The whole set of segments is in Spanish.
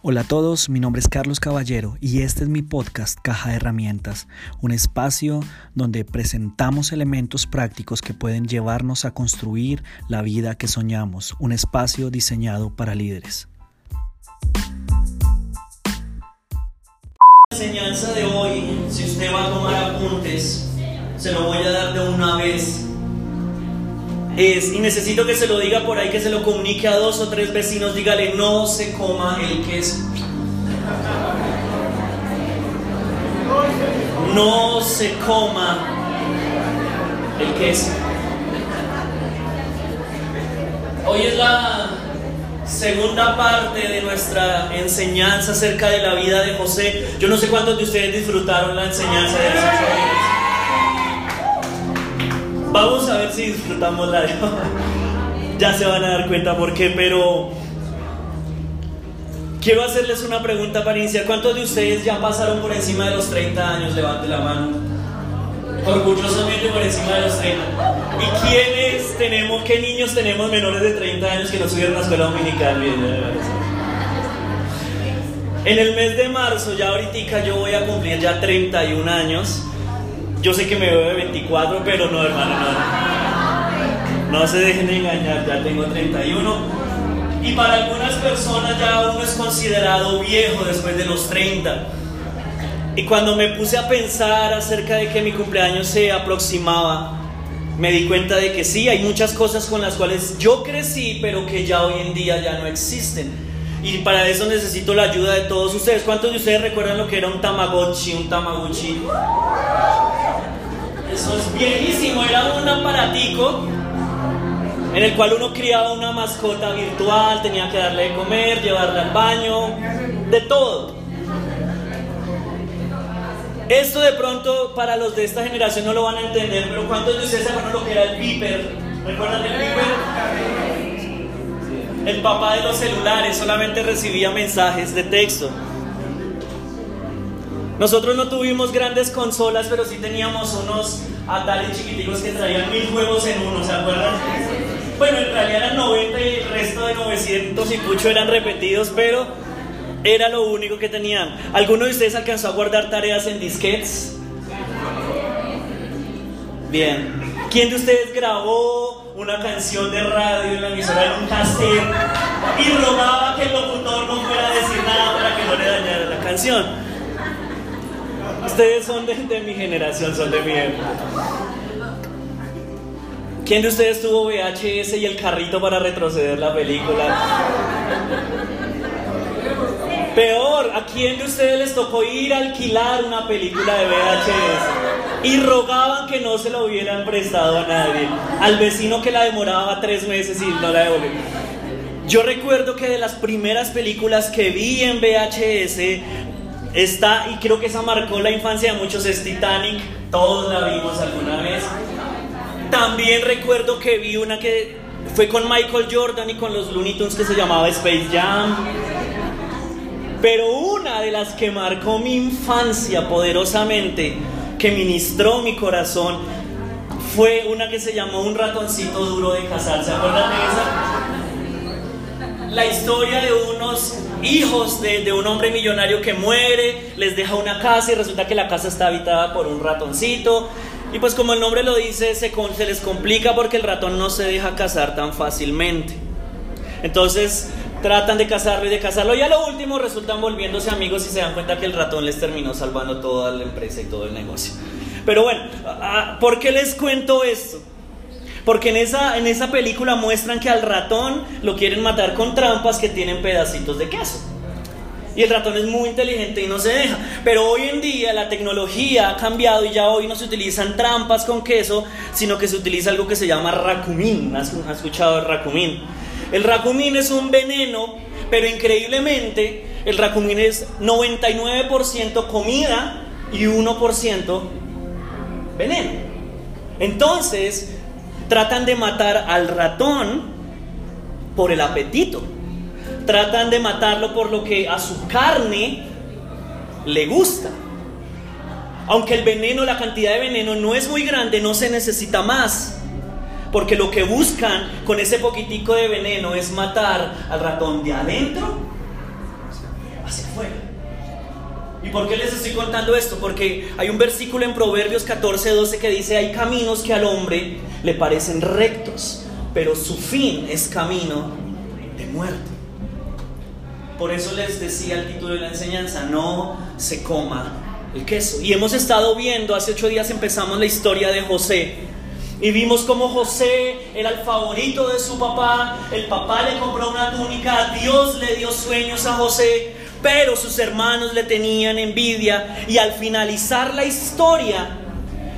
Hola a todos, mi nombre es Carlos Caballero y este es mi podcast Caja de Herramientas, un espacio donde presentamos elementos prácticos que pueden llevarnos a construir la vida que soñamos, un espacio diseñado para líderes. La enseñanza de hoy, si usted va a tomar apuntes, se lo voy a dar de una vez. Y necesito que se lo diga por ahí, que se lo comunique a dos o tres vecinos, dígale, no se coma el queso. No se coma el queso. Hoy es la segunda parte de nuestra enseñanza acerca de la vida de José. Yo no sé cuántos de ustedes disfrutaron la enseñanza de los Vamos a ver si disfrutamos la Ya se van a dar cuenta por qué, pero quiero hacerles una pregunta para iniciar. ¿Cuántos de ustedes ya pasaron por encima de los 30 años? Levante la mano. Orgullosamente por encima de los 30. ¿Y quiénes tenemos, qué niños tenemos menores de 30 años que no subieron a la escuela dominical? En el mes de marzo, ya ahorita yo voy a cumplir ya 31 años. Yo sé que me veo de 24, pero no, hermano, no. No se dejen de engañar, ya tengo 31. Y para algunas personas ya uno es considerado viejo después de los 30. Y cuando me puse a pensar acerca de que mi cumpleaños se aproximaba, me di cuenta de que sí, hay muchas cosas con las cuales yo crecí, pero que ya hoy en día ya no existen. Y para eso necesito la ayuda de todos ustedes. ¿Cuántos de ustedes recuerdan lo que era un Tamagotchi, un Tamaguchi? Eso era un aparatico en el cual uno criaba una mascota virtual, tenía que darle de comer, llevarla al baño, de todo. Esto de pronto para los de esta generación no lo van a entender, pero ¿cuántos de ustedes acuerdan lo que era el beeper? ¿Recuerdan el beeper? El papá de los celulares solamente recibía mensajes de texto. Nosotros no tuvimos grandes consolas, pero sí teníamos unos Atari chiquiticos que traían mil juegos en uno, ¿se acuerdan? Bueno, en realidad eran 90 y el resto de 900 y mucho eran repetidos, pero era lo único que tenían. ¿Alguno de ustedes alcanzó a guardar tareas en disquetes? Bien. ¿Quién de ustedes grabó una canción de radio en la emisora en un cassette y rogaba que el locutor no fuera a decir nada para que no le dañara la canción? Ustedes son de, mi generación, son de mi época. ¿Quién de ustedes tuvo VHS y el carrito para retroceder la película? Peor, ¿a quién de ustedes les tocó ir a alquilar una película de VHS? Y rogaban que no se lo hubieran prestado a nadie. Al vecino que la demoraba tres meses y no la devolvió. Yo recuerdo que de las primeras películas que vi en VHS Está, y creo que esa marcó la infancia de muchos, es Titanic, todos la vimos alguna vez. También recuerdo que vi una que fue con Michael Jordan y con los Looney Tunes que se llamaba Space Jam. Pero una de las que marcó mi infancia poderosamente, que ministró mi corazón, fue una que se llamó Un ratoncito duro de casar. ¿Se acuerdan de esa? la historia de unos hijos de, un hombre millonario que muere, les deja una casa y resulta que la casa está habitada por un ratoncito. Y pues como el nombre lo dice, se, les complica porque el ratón no se deja casar tan fácilmente. Entonces tratan de casarlo y de casarlo y a lo último resultan volviéndose amigos y se dan cuenta que el ratón les terminó salvando toda la empresa y todo el negocio. Pero bueno, ¿por qué les cuento esto? Porque en esa, en esa película muestran que al ratón lo quieren matar con trampas que tienen pedacitos de queso. Y el ratón es muy inteligente y no se deja. Pero hoy en día la tecnología ha cambiado y ya hoy no se utilizan trampas con queso, sino que se utiliza algo que se llama racumín. ¿Has, escuchado el racumín? El racumín es un veneno, pero increíblemente el racumín es 99% comida y 1% veneno. Entonces, Tratan de matar al ratón por el apetito. Tratan de matarlo por lo que a su carne le gusta. Aunque el veneno, la cantidad de veneno no es muy grande, no se necesita más. Porque lo que buscan con ese poquitico de veneno es matar al ratón de adentro hacia afuera. ¿Y por qué les estoy contando esto? Porque hay un versículo en Proverbios 14, 12 que dice, hay caminos que al hombre le parecen rectos, pero su fin es camino de muerte. Por eso les decía el título de la enseñanza, no se coma el queso. Y hemos estado viendo, hace ocho días empezamos la historia de José. Y vimos como José era el favorito de su papá, el papá le compró una túnica, Dios le dio sueños a José, pero sus hermanos le tenían envidia y al finalizar la historia,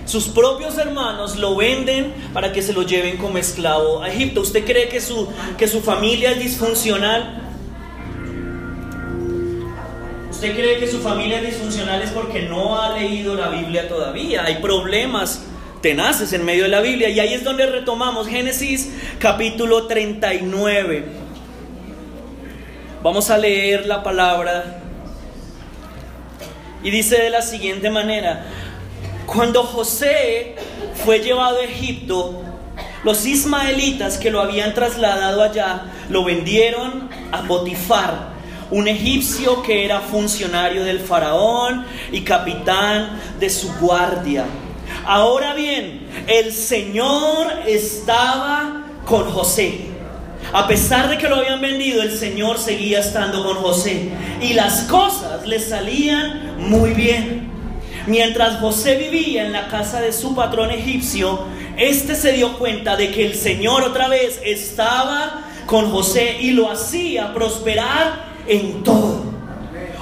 sus propios hermanos lo venden para que se lo lleven como esclavo a Egipto. ¿Usted cree que su, que su familia es disfuncional? ¿Usted cree que su familia es disfuncional es porque no ha leído la Biblia todavía? Hay problemas tenaces en medio de la Biblia y ahí es donde retomamos Génesis capítulo 39. Vamos a leer la palabra y dice de la siguiente manera, cuando José fue llevado a Egipto, los ismaelitas que lo habían trasladado allá lo vendieron a Potifar, un egipcio que era funcionario del faraón y capitán de su guardia. Ahora bien, el Señor estaba con José. A pesar de que lo habían vendido, el Señor seguía estando con José. Y las cosas le salían muy bien. Mientras José vivía en la casa de su patrón egipcio, este se dio cuenta de que el Señor otra vez estaba con José y lo hacía prosperar en todo.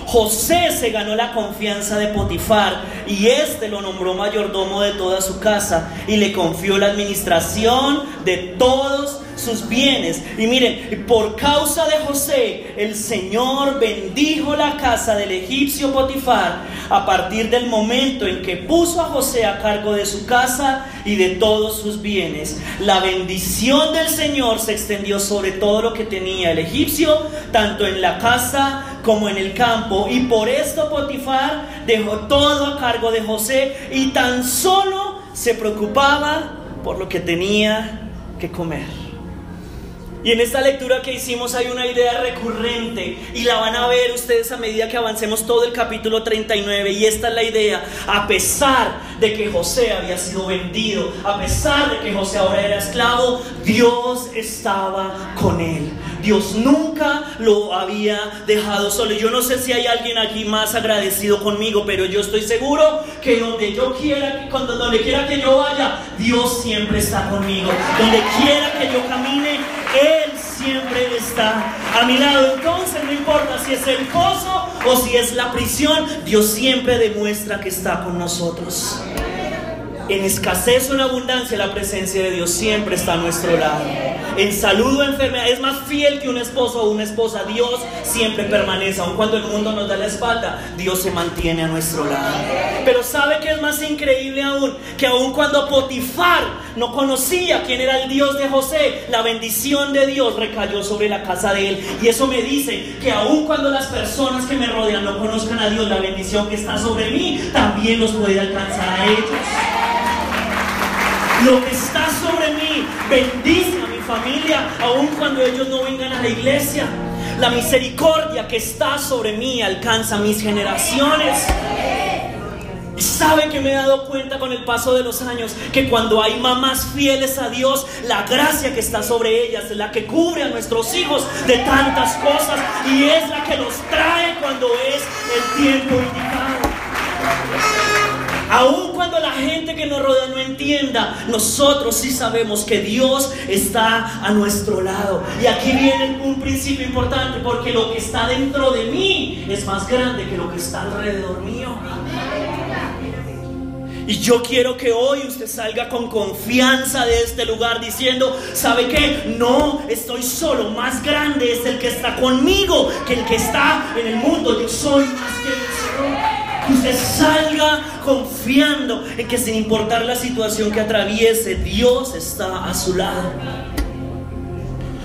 José se ganó la confianza de Potifar y éste lo nombró mayordomo de toda su casa y le confió la administración de todos sus bienes. Y miren, por causa de José, el Señor bendijo la casa del egipcio Potifar a partir del momento en que puso a José a cargo de su casa y de todos sus bienes. La bendición del Señor se extendió sobre todo lo que tenía el egipcio, tanto en la casa como en el campo. Y por esto Potifar dejó todo a cargo de José y tan solo se preocupaba por lo que tenía que comer. Y en esta lectura que hicimos hay una idea recurrente y la van a ver ustedes a medida que avancemos todo el capítulo 39 y esta es la idea, a pesar de que José había sido vendido, a pesar de que José ahora era esclavo, Dios estaba con él. Dios nunca lo había dejado solo. Yo no sé si hay alguien aquí más agradecido conmigo, pero yo estoy seguro que donde yo quiera, cuando donde quiera que yo vaya, Dios siempre está conmigo. Donde quiera que yo camine, Él siempre está a mi lado. Entonces no importa si es el pozo o si es la prisión, Dios siempre demuestra que está con nosotros. En escasez o en abundancia, la presencia de Dios siempre está a nuestro lado. En salud o enfermedad, es más fiel que un esposo o una esposa. Dios siempre permanece. Aun cuando el mundo nos da la espalda, Dios se mantiene a nuestro lado. Pero ¿sabe que es más increíble aún? Que aun cuando Potifar no conocía quién era el Dios de José, la bendición de Dios recayó sobre la casa de él. Y eso me dice que aun cuando las personas que me rodean no conozcan a Dios, la bendición que está sobre mí también los puede alcanzar a ellos. Lo que está sobre mí bendice a mi familia, aun cuando ellos no vengan a la iglesia. La misericordia que está sobre mí alcanza mis generaciones. Sabe que me he dado cuenta con el paso de los años que cuando hay mamás fieles a Dios, la gracia que está sobre ellas es la que cubre a nuestros hijos de tantas cosas y es la que los trae cuando es el tiempo indicado. La gente que nos rodea no entienda, nosotros sí sabemos que Dios está a nuestro lado. Y aquí viene un principio importante, porque lo que está dentro de mí es más grande que lo que está alrededor mío. Y yo quiero que hoy usted salga con confianza de este lugar diciendo, ¿sabe qué? No estoy solo, más grande es el que está conmigo que el que está en el mundo. Yo soy más que el que salga confiando en que sin importar la situación que atraviese, Dios está a su lado.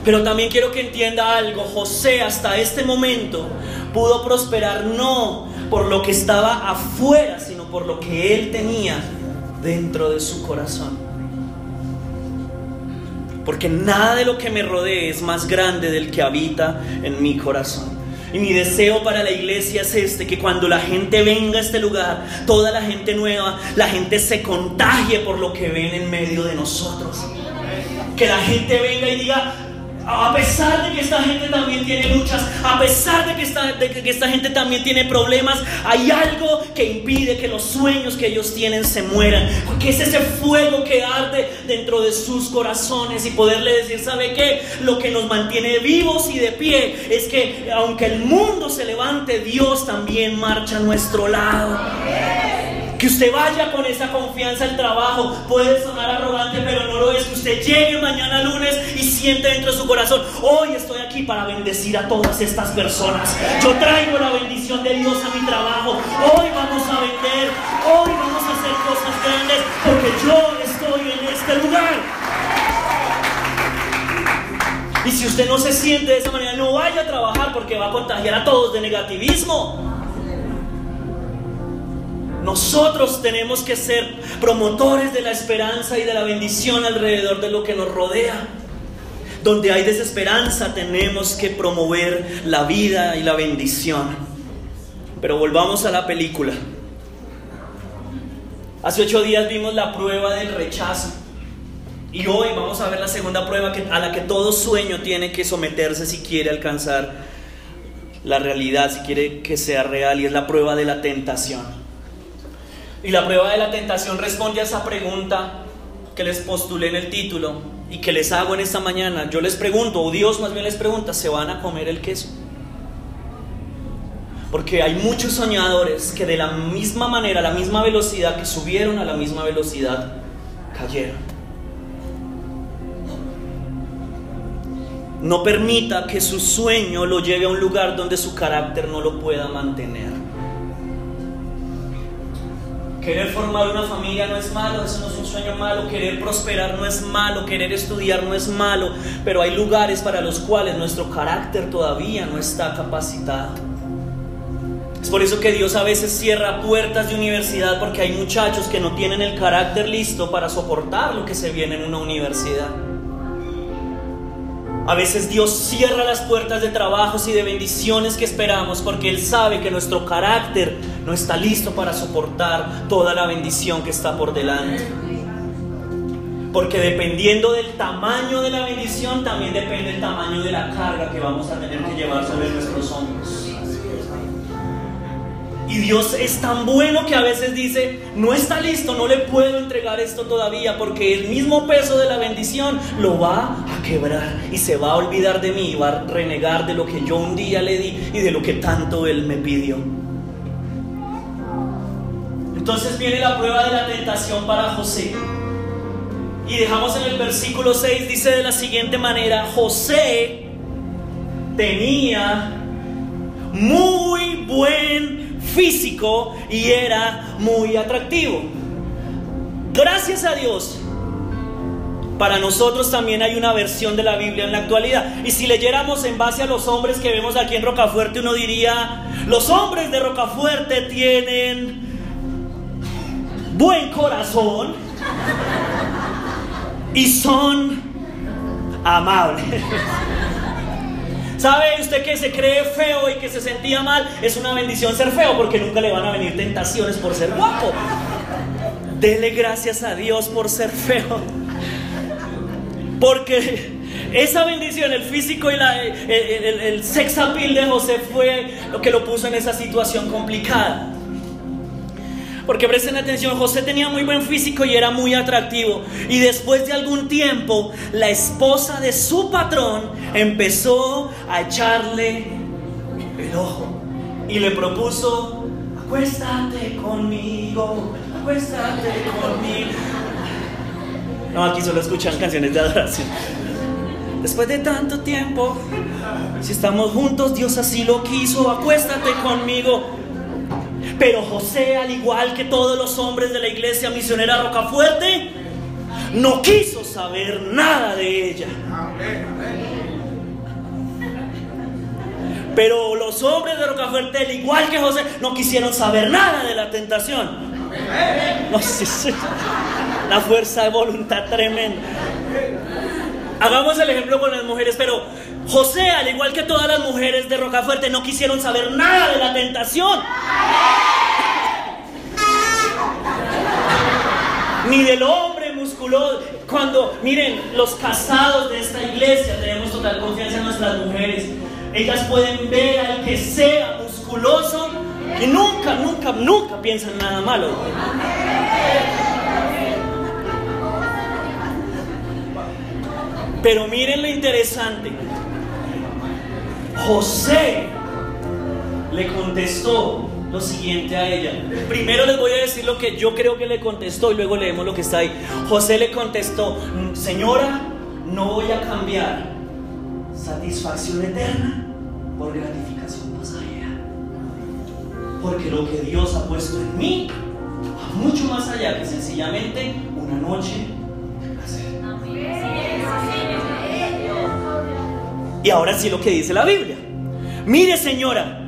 Pero también quiero que entienda algo, José hasta este momento pudo prosperar no por lo que estaba afuera, sino por lo que él tenía dentro de su corazón. Porque nada de lo que me rodee es más grande del que habita en mi corazón. Y mi deseo para la iglesia es este, que cuando la gente venga a este lugar, toda la gente nueva, la gente se contagie por lo que ven en medio de nosotros. Que la gente venga y diga, a pesar de que esta gente también tiene luchas, a pesar de que, esta, de que esta gente también tiene problemas, hay algo que impide que los sueños que ellos tienen se mueran. Que es ese fuego que arde dentro de sus corazones y poderle decir, ¿sabe qué? Lo que nos mantiene vivos y de pie es que aunque el mundo se levante, Dios también marcha a nuestro lado. Que usted vaya con esa confianza al trabajo. Puede sonar arrogante, pero no lo es. Que usted llegue mañana lunes y siente dentro de su corazón, hoy estoy aquí para bendecir a todas estas personas. Yo traigo la bendición de Dios a mi trabajo. Hoy vamos a vender. Hoy vamos a hacer cosas grandes porque yo estoy en este lugar. Y si usted no se siente de esa manera, no vaya a trabajar porque va a contagiar a todos de negativismo. Nosotros tenemos que ser promotores de la esperanza y de la bendición alrededor de lo que nos rodea. Donde hay desesperanza tenemos que promover la vida y la bendición. Pero volvamos a la película. Hace ocho días vimos la prueba del rechazo. Y hoy vamos a ver la segunda prueba a la que todo sueño tiene que someterse si quiere alcanzar la realidad, si quiere que sea real, y es la prueba de la tentación. Y la prueba de la tentación responde a esa pregunta que les postulé en el título y que les hago en esta mañana. Yo les pregunto, o Dios más bien les pregunta, ¿se van a comer el queso? Porque hay muchos soñadores que de la misma manera, a la misma velocidad que subieron, a la misma velocidad cayeron. No permita que su sueño lo lleve a un lugar donde su carácter no lo pueda mantener. Querer formar una familia no es malo, eso no es un sueño malo. Querer prosperar no es malo, querer estudiar no es malo. Pero hay lugares para los cuales nuestro carácter todavía no está capacitado. Es por eso que Dios a veces cierra puertas de universidad porque hay muchachos que no tienen el carácter listo para soportar lo que se viene en una universidad. A veces Dios cierra las puertas de trabajos y de bendiciones que esperamos porque Él sabe que nuestro carácter no está listo para soportar toda la bendición que está por delante. Porque dependiendo del tamaño de la bendición, también depende el tamaño de la carga que vamos a tener que llevar sobre nuestros hombros. Y Dios es tan bueno que a veces dice, no está listo, no le puedo entregar esto todavía porque el mismo peso de la bendición lo va a quebrar y se va a olvidar de mí y va a renegar de lo que yo un día le di y de lo que tanto Él me pidió. Entonces viene la prueba de la tentación para José. Y dejamos en el versículo 6, dice de la siguiente manera, José tenía muy buen físico y era muy atractivo. Gracias a Dios. Para nosotros también hay una versión de la Biblia en la actualidad. Y si leyéramos en base a los hombres que vemos aquí en Rocafuerte, uno diría, los hombres de Rocafuerte tienen buen corazón y son amables. ¿Sabe usted que se cree feo y que se sentía mal? Es una bendición ser feo porque nunca le van a venir tentaciones por ser guapo. Dele gracias a Dios por ser feo. Porque esa bendición, el físico y la, el, el, el sex appeal de José fue lo que lo puso en esa situación complicada. Porque presten atención, José tenía muy buen físico y era muy atractivo. Y después de algún tiempo, la esposa de su patrón empezó a echarle el ojo. Y le propuso, acuéstate conmigo, acuéstate conmigo. No, aquí solo escuchan canciones de adoración. Después de tanto tiempo, si estamos juntos, Dios así lo quiso, acuéstate conmigo. Pero José, al igual que todos los hombres de la iglesia misionera Rocafuerte, no quiso saber nada de ella. Pero los hombres de Rocafuerte, al igual que José, no quisieron saber nada de la tentación. La fuerza de voluntad tremenda. Hagamos el ejemplo con las mujeres, pero José, al igual que todas las mujeres de Rocafuerte, no quisieron saber nada de la tentación. Ni del hombre musculoso. Cuando, miren, los casados de esta iglesia tenemos total confianza en nuestras mujeres. Ellas pueden ver al que sea musculoso y nunca, nunca, nunca piensan nada malo. Pero miren lo interesante. José le contestó lo siguiente a ella. Primero les voy a decir lo que yo creo que le contestó y luego leemos lo que está ahí. José le contestó, señora, no voy a cambiar satisfacción eterna por gratificación pasajera. Porque lo que Dios ha puesto en mí va mucho más allá que sencillamente una noche Y ahora sí lo que dice la Biblia. Mire señora,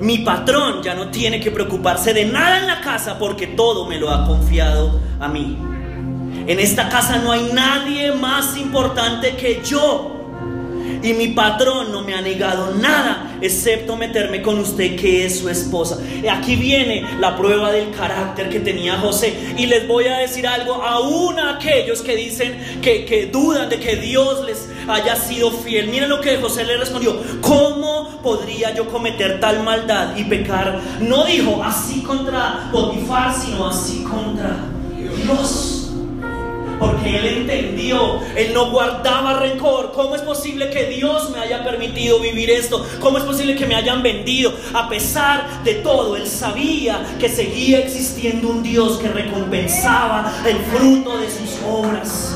mi patrón ya no tiene que preocuparse de nada en la casa porque todo me lo ha confiado a mí. En esta casa no hay nadie más importante que yo. Y mi patrón no me ha negado nada, excepto meterme con usted que es su esposa. Y aquí viene la prueba del carácter que tenía José. Y les voy a decir algo, aún a aquellos que dicen que, que dudan de que Dios les haya sido fiel. Miren lo que José le respondió. ¿Cómo podría yo cometer tal maldad y pecar? No dijo así contra Potifar, sino así contra Dios porque él entendió, él no guardaba rencor. ¿Cómo es posible que Dios me haya permitido vivir esto? ¿Cómo es posible que me hayan vendido? A pesar de todo, él sabía que seguía existiendo un Dios que recompensaba el fruto de sus obras.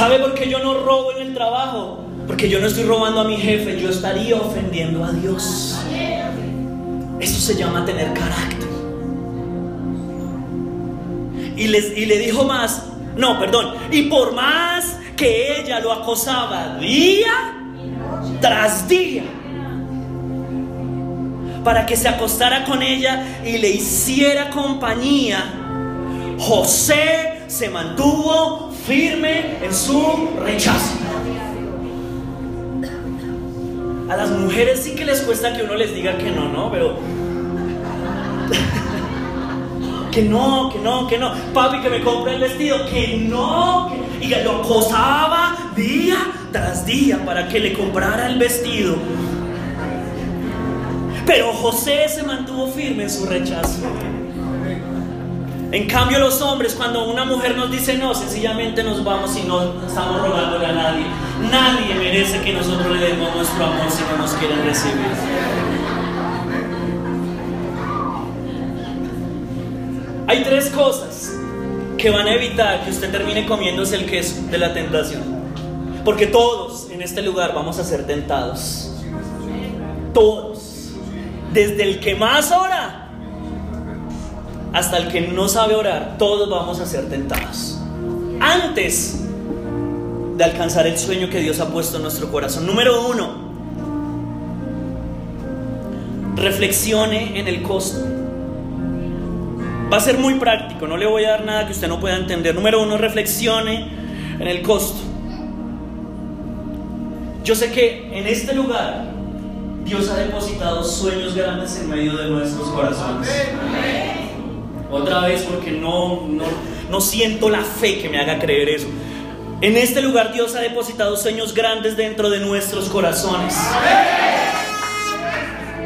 ¿Sabe por qué yo no robo en el trabajo? Porque yo no estoy robando a mi jefe, yo estaría ofendiendo a Dios. Eso se llama tener carácter. Y, y le dijo más, no, perdón, y por más que ella lo acosaba día tras día, para que se acostara con ella y le hiciera compañía, José se mantuvo firme en su rechazo. A las mujeres sí que les cuesta que uno les diga que no, ¿no? Pero... que no, que no, que no. Papi, que me compre el vestido. Que no. Y lo acosaba día tras día para que le comprara el vestido. Pero José se mantuvo firme en su rechazo. En cambio los hombres, cuando una mujer nos dice no, sencillamente nos vamos y no estamos rogándole a nadie. Nadie merece que nosotros le demos nuestro amor si no nos quieren recibir. Hay tres cosas que van a evitar que usted termine comiéndose el queso de la tentación. Porque todos en este lugar vamos a ser tentados. Todos. Desde el que más ora hasta el que no sabe orar, todos vamos a ser tentados. Antes de alcanzar el sueño que Dios ha puesto en nuestro corazón. Número uno, reflexione en el costo. Va a ser muy práctico, no le voy a dar nada que usted no pueda entender. Número uno, reflexione en el costo. Yo sé que en este lugar Dios ha depositado sueños grandes en medio de nuestros corazones. Otra vez porque no, no, siento la fe que me haga creer eso. En este lugar Dios ha depositado sueños grandes dentro de nuestros corazones.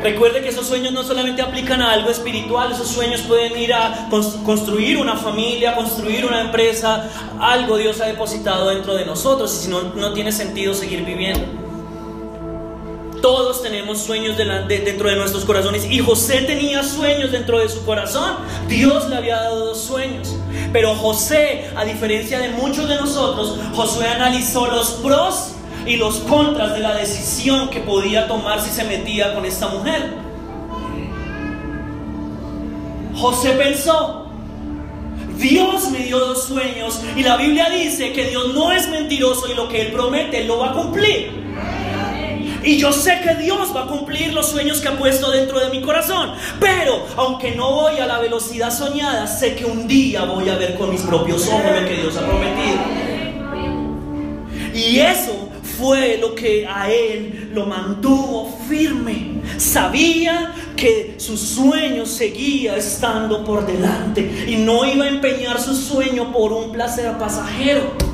Recuerde que esos sueños no solamente aplican a algo espiritual, esos sueños pueden ir a construir una familia, construir una empresa, algo Dios ha depositado dentro de nosotros y si no, no tiene sentido seguir viviendo. Todos tenemos sueños dentro de nuestros corazones. Y José tenía sueños dentro de su corazón. Dios le había dado dos sueños. Pero José, a diferencia de muchos de nosotros, José analizó los pros y los contras de la decisión que podía tomar si se metía con esta mujer. José pensó, Dios me dio dos sueños y la Biblia dice que Dios no es mentiroso y lo que Él promete, Él lo va a cumplir. Y yo sé que Dios va a cumplir los sueños que ha puesto dentro de mi corazón. Pero aunque no voy a la velocidad soñada, sé que un día voy a ver con mis propios ojos lo que Dios ha prometido. Y eso fue lo que a él lo mantuvo firme. Sabía que su sueño seguía estando por delante y no iba a empeñar su sueño por un placer pasajero.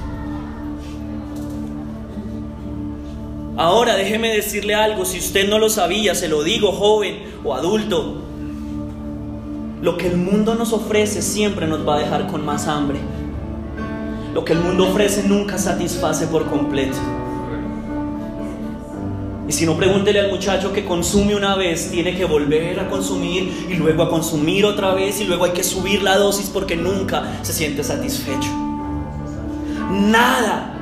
Ahora déjeme decirle algo, si usted no lo sabía, se lo digo joven o adulto, lo que el mundo nos ofrece siempre nos va a dejar con más hambre. Lo que el mundo ofrece nunca satisface por completo. Y si no, pregúntele al muchacho que consume una vez, tiene que volver a consumir y luego a consumir otra vez y luego hay que subir la dosis porque nunca se siente satisfecho. Nada,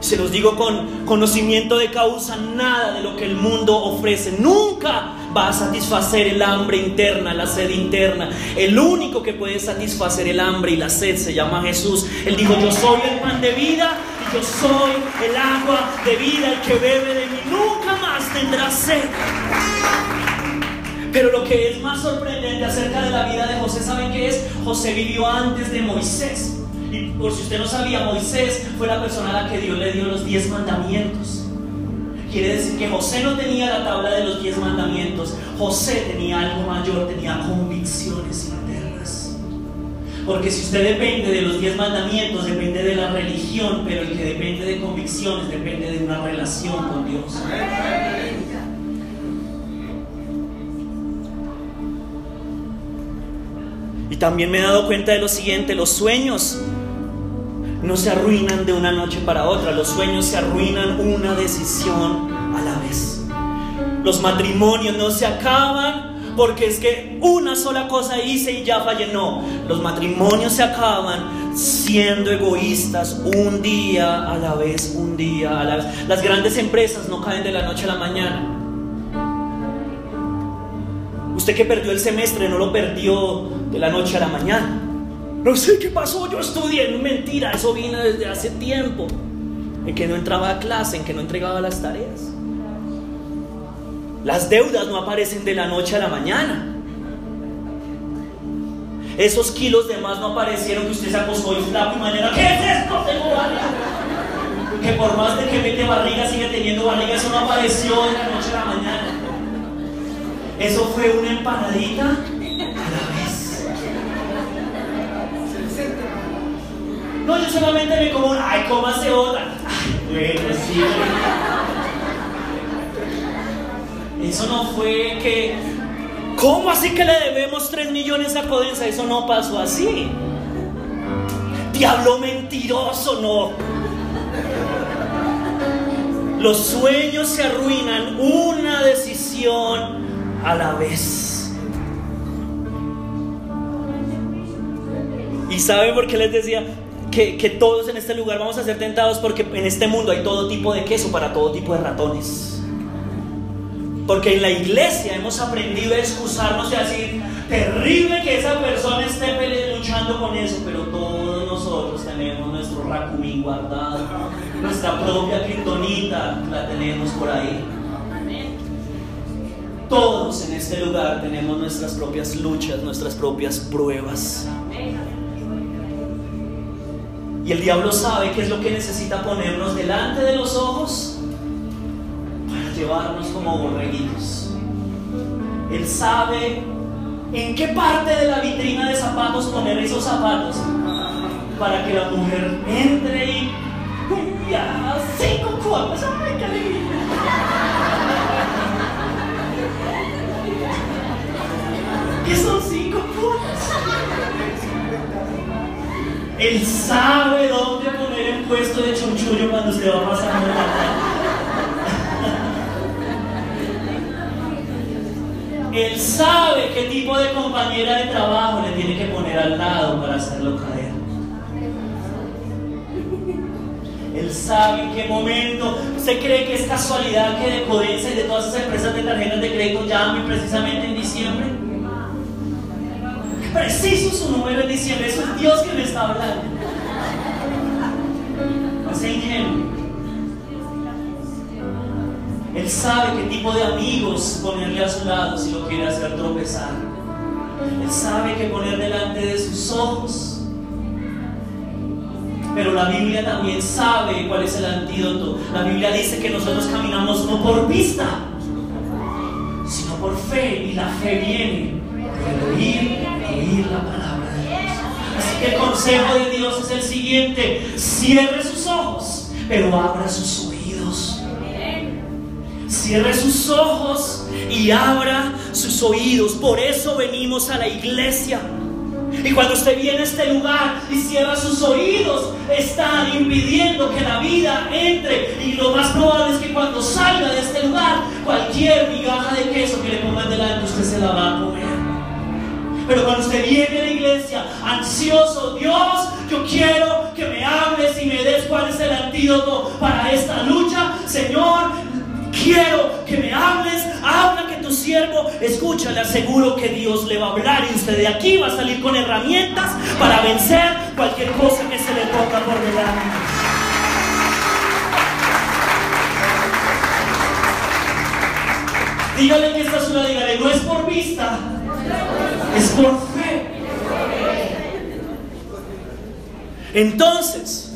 se los digo con conocimiento de causa, nada de lo que el mundo ofrece nunca va a satisfacer el hambre interna, la sed interna. El único que puede satisfacer el hambre y la sed se llama Jesús. Él dijo, yo soy el pan de vida y yo soy el agua de vida. El que bebe de mí nunca más tendrá sed. Pero lo que es más sorprendente acerca de la vida de José, ¿saben qué es? José vivió antes de Moisés. Y por si usted no sabía, Moisés fue la persona a la que Dios le dio los diez mandamientos. Quiere decir que José no tenía la tabla de los diez mandamientos. José tenía algo mayor, tenía convicciones internas. Porque si usted depende de los diez mandamientos, depende de la religión, pero el que depende de convicciones depende de una relación con Dios. Y también me he dado cuenta de lo siguiente, los sueños no se arruinan de una noche para otra, los sueños se arruinan una decisión a la vez. Los matrimonios no se acaban porque es que una sola cosa hice y ya fallé. No, los matrimonios se acaban siendo egoístas un día a la vez, un día a la vez. Las grandes empresas no caen de la noche a la mañana. Usted que perdió el semestre no lo perdió de la noche a la mañana. No sé qué pasó, yo estudié. Mentira, eso vino desde hace tiempo. En que no entraba a clase, en que no entregaba las tareas. Las deudas no aparecen de la noche a la mañana. Esos kilos de más no aparecieron que usted se acostó y flaco y mañana, ¿qué es esto? Tengo barriga. Que por más de que mete barriga, sigue teniendo barriga, eso no apareció de la noche a la mañana. Eso fue una empanadita a la vez. No, yo solamente me como una, ay, cómase otra. Ay, bueno, sí. Eso no fue que, ¿cómo así que le debemos 3 millones a Codensa? Eso no pasó así. Diablo mentiroso, no. Los sueños se arruinan una decisión a la vez. ¿Y saben por qué les decía que, todos en este lugar vamos a ser tentados? Porque en este mundo hay todo tipo de queso para todo tipo de ratones. Porque en la iglesia hemos aprendido a excusarnos y a decir, terrible que esa persona esté luchando con eso, pero todos nosotros tenemos nuestro racumín guardado, nuestra propia criptonita la tenemos por ahí. Todos en este lugar tenemos nuestras propias luchas, nuestras propias pruebas. El diablo sabe qué es lo que necesita ponernos delante de los ojos para llevarnos como borreguitos. Él sabe en qué parte de la vitrina de zapatos poner esos zapatos para que la mujer entre y ya cinco cuotas. ¡Ay, qué! ¿Qué son Él sabe dónde poner el puesto de chonchullo cuando usted va pasando la Él sabe qué tipo de compañera de trabajo le tiene que poner al lado para hacerlo caer. Él sabe en qué momento. ¿Usted cree que es casualidad que de y de todas esas empresas de tarjetas de crédito llamen precisamente en diciembre? Preciso su número en diciembre. Eso es Dios que me está hablando. No sea ingenuo. Él sabe qué tipo de amigos ponerle a su lado si lo quiere hacer tropezar. Él sabe qué poner delante de sus ojos. Pero la Biblia también sabe cuál es el antídoto. La Biblia dice que nosotros caminamos no por vista, sino por fe. Y la fe viene por oír, la palabra de Dios. Así que el consejo de Dios es el siguiente. Cierre sus ojos, pero abra sus oídos. Cierre sus ojos y abra sus oídos. Por eso venimos a la iglesia. Y cuando usted viene a este lugar y cierra sus oídos, está impidiendo que la vida entre. Y lo más probable es que cuando salga de este lugar, cualquier migaja de queso que le pongan delante, usted se la va a comer. Pero cuando usted viene a la iglesia ansioso, Dios, yo quiero que me hables y me des cuál es el antídoto para esta lucha. Señor, quiero que me hables, habla que tu siervo escucha, le aseguro que Dios le va a hablar y usted de aquí va a salir con herramientas para vencer cualquier cosa que se le ponga por delante. Dígale que esta ciudad, dígale, no es por vista, es por fe. Entonces,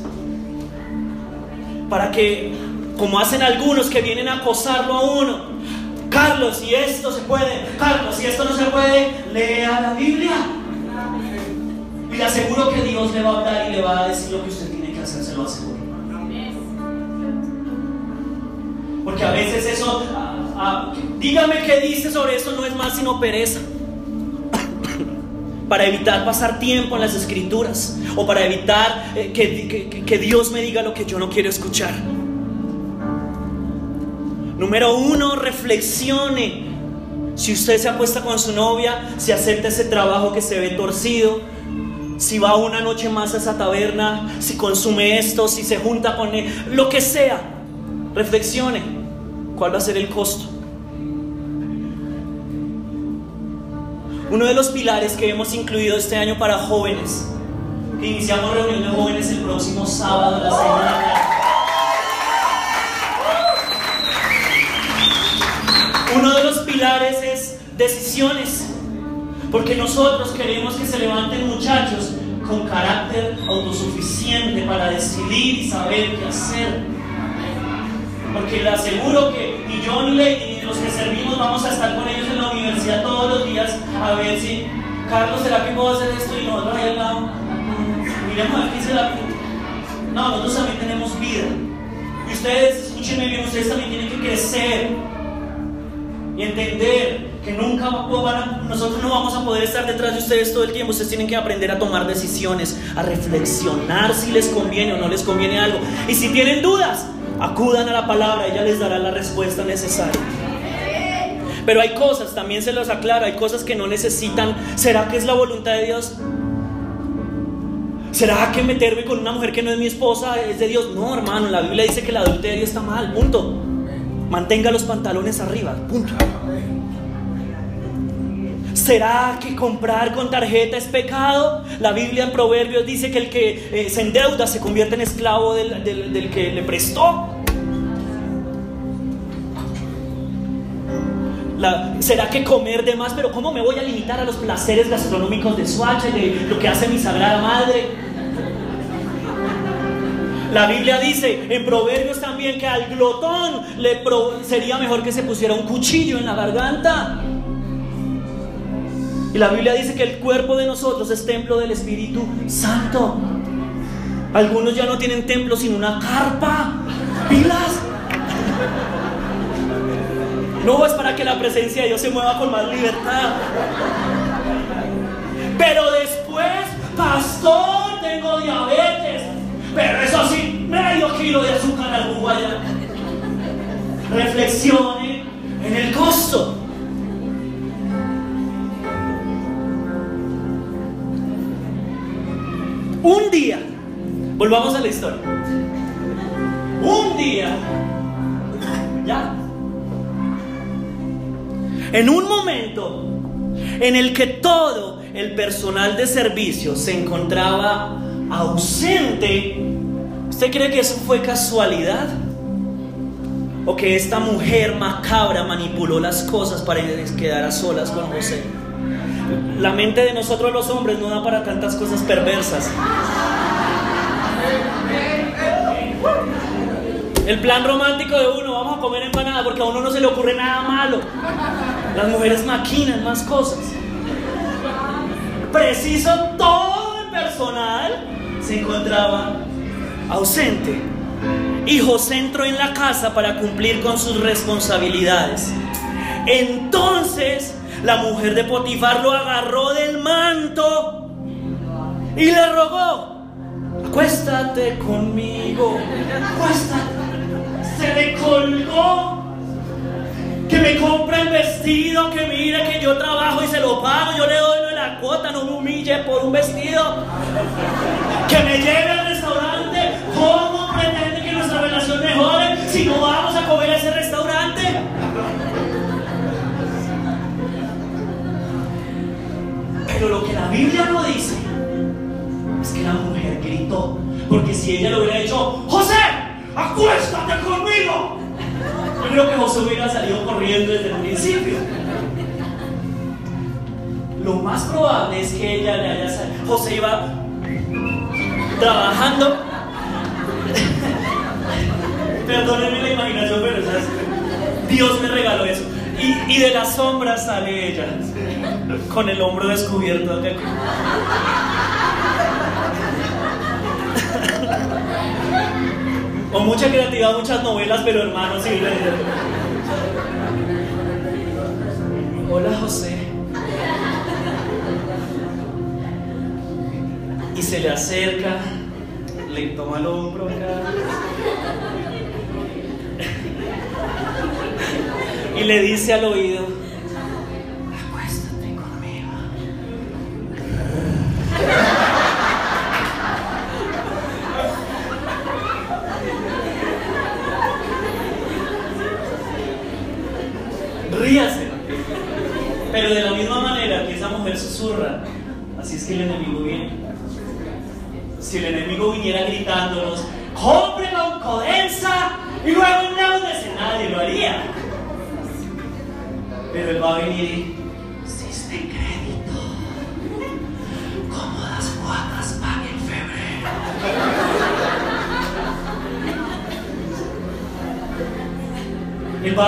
para que, como hacen algunos que vienen a acosarlo a uno, Carlos, si esto se puede, Carlos, si esto no se puede, lea la Biblia. Y le aseguro que Dios le va a hablar y le va a decir lo que usted tiene que hacer, se lo aseguro. Porque a veces eso, ah, ah, dígame qué dice sobre eso, no es más sino pereza. Para evitar pasar tiempo en las escrituras o para evitar eh, que, que- que Dios me diga lo que yo no quiero escuchar. Número uno, reflexione. Si usted se acuesta con su novia, si acepta ese trabajo que se ve torcido, si va una noche más a esa taberna, si consume esto, si se junta con él, lo que sea, reflexione. ¿Cuál va a ser el costo? Uno de los pilares que hemos incluido este año para jóvenes, que iniciamos reunión de jóvenes el próximo sábado a las 6 de la tarde. Uno de los pilares es decisiones, porque nosotros queremos que se levanten muchachos con carácter autosuficiente para decidir y saber qué hacer. Porque le aseguro que ni yo ni Lady ni los que servimos vamos a estar con ellos en la universidad todos los días a ver si, Carlos, ¿será que puedo hacer esto? Y nosotros ahí al lado, "Mm, miremos a ver qué será. No, nosotros también tenemos vida. Y ustedes, escúchenme bien, ustedes también tienen que crecer y entender que nunca van no vamos a poder estar detrás de ustedes todo el tiempo. Ustedes tienen que aprender a tomar decisiones, a reflexionar si les conviene o no les conviene algo. Y si tienen dudas, acudan a la palabra, ella les dará la respuesta necesaria. Pero hay cosas, también se los aclaro, hay cosas que no necesitan. ¿Será que es la voluntad de Dios? ¿Será que meterme con una mujer que no es mi esposa es de Dios? No, hermano, la Biblia dice que el adulterio está mal, punto. Mantenga los pantalones arriba, punto. ¿Será que comprar con tarjeta es pecado? La Biblia en Proverbios dice que el que eh, se endeuda se convierte en esclavo del, del- del que le prestó. ¿Será que comer de más? Pero ¿cómo me voy a limitar a los placeres gastronómicos de Suacha y de lo que hace mi Sagrada Madre? La Biblia dice en Proverbios también que al glotón le pro- sería mejor que se pusiera un cuchillo en la garganta. Y la Biblia dice que el cuerpo de nosotros es templo del Espíritu Santo. Algunos ya no tienen templo sino una carpa. Pilas. No es para que la presencia de Dios se mueva con más libertad. Pero después, pastor, tengo diabetes. Pero eso sí, medio kilo de azúcar al allá. Reflexione en el costo. Un día, volvamos a la historia. Un día, ya, en un momento en el que todo el personal de servicio se encontraba ausente, ¿usted cree que eso fue casualidad? o que esta mujer macabra manipuló las cosas para quedar a solas con José. La mente de nosotros los hombres no da para tantas cosas perversas. El plan romántico de uno, vamos a comer empanada porque a uno no se le ocurre nada malo. Las mujeres maquinan más cosas. Preciso todo el personal se encontraba ausente. Y José entró en la casa para cumplir con sus responsabilidades. Entonces la mujer de Potifar lo agarró del manto y le rogó, acuéstate conmigo, acuéstate se le colgó. Que me compre el vestido, que mire que yo trabajo y se lo pago, yo le doy la cuota, no me humille por un vestido. Que me lleve al restaurante. ¿Cómo pretende que nuestra relación mejore si no vamos a comer a ese restaurante? Pero lo que la Biblia no dice es que la mujer gritó. Porque si ella lo hubiera dicho, José, acuéstate conmigo. Creo que José hubiera salido corriendo desde el principio. Lo más probable es que ella le haya salido. José iba trabajando. Perdónenme la imaginación, pero Dios me regaló eso. Y, de las sombras sale ella, con el hombro descubierto. Con mucha creatividad, muchas novelas, pero hermanos, sí. Hola José. Y se le acerca, le toma el hombro acá. Y le dice al oído,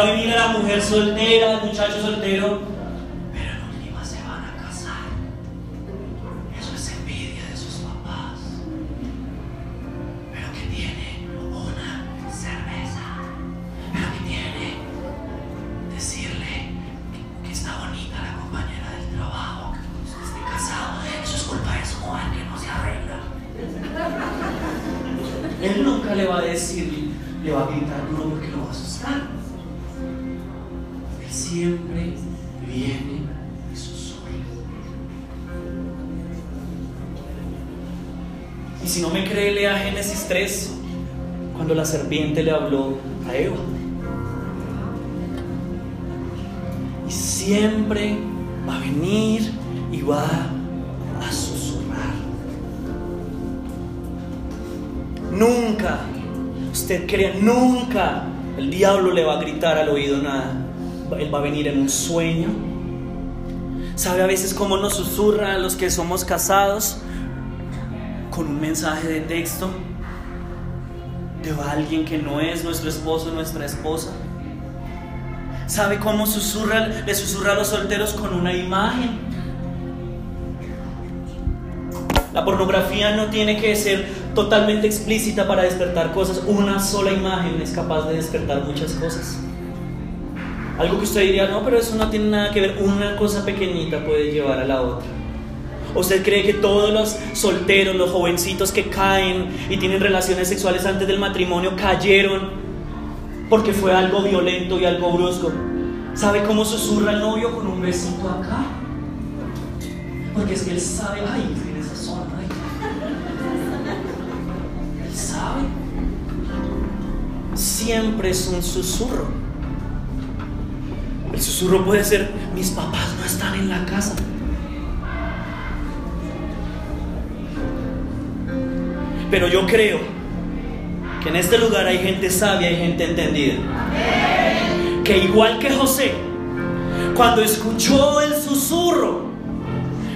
Él va a la mujer soltera, muchacho soltero Y siempre va a venir y va a susurrar. Nunca, usted crea, nunca el diablo le va a gritar al oído nada. Él va a venir en un sueño. ¿Sabe a veces cómo nos susurra a los que somos casados? Con un mensaje de texto va alguien que no es nuestro esposo, nuestra esposa. ¿Sabe cómo susurra, le susurra a los solteros con una imagen? La pornografía no tiene que ser totalmente explícita para despertar cosas. Una sola imagen es capaz de despertar muchas cosas. Algo que usted diría, no, pero eso no tiene nada que ver. Una cosa pequeñita puede llevar a la otra. ¿Usted cree que todos los solteros, los jovencitos que caen y tienen relaciones sexuales antes del matrimonio cayeron porque fue algo violento y algo brusco? ¿Sabe cómo susurra el novio con un besito acá? Porque es que él sabe, ay, en esa zona, ay. Él sabe. Siempre es un susurro. El susurro puede ser, mis papás no están en la casa. Pero yo creo en este lugar hay gente sabia y gente entendida. Que igual que José, cuando escuchó el susurro,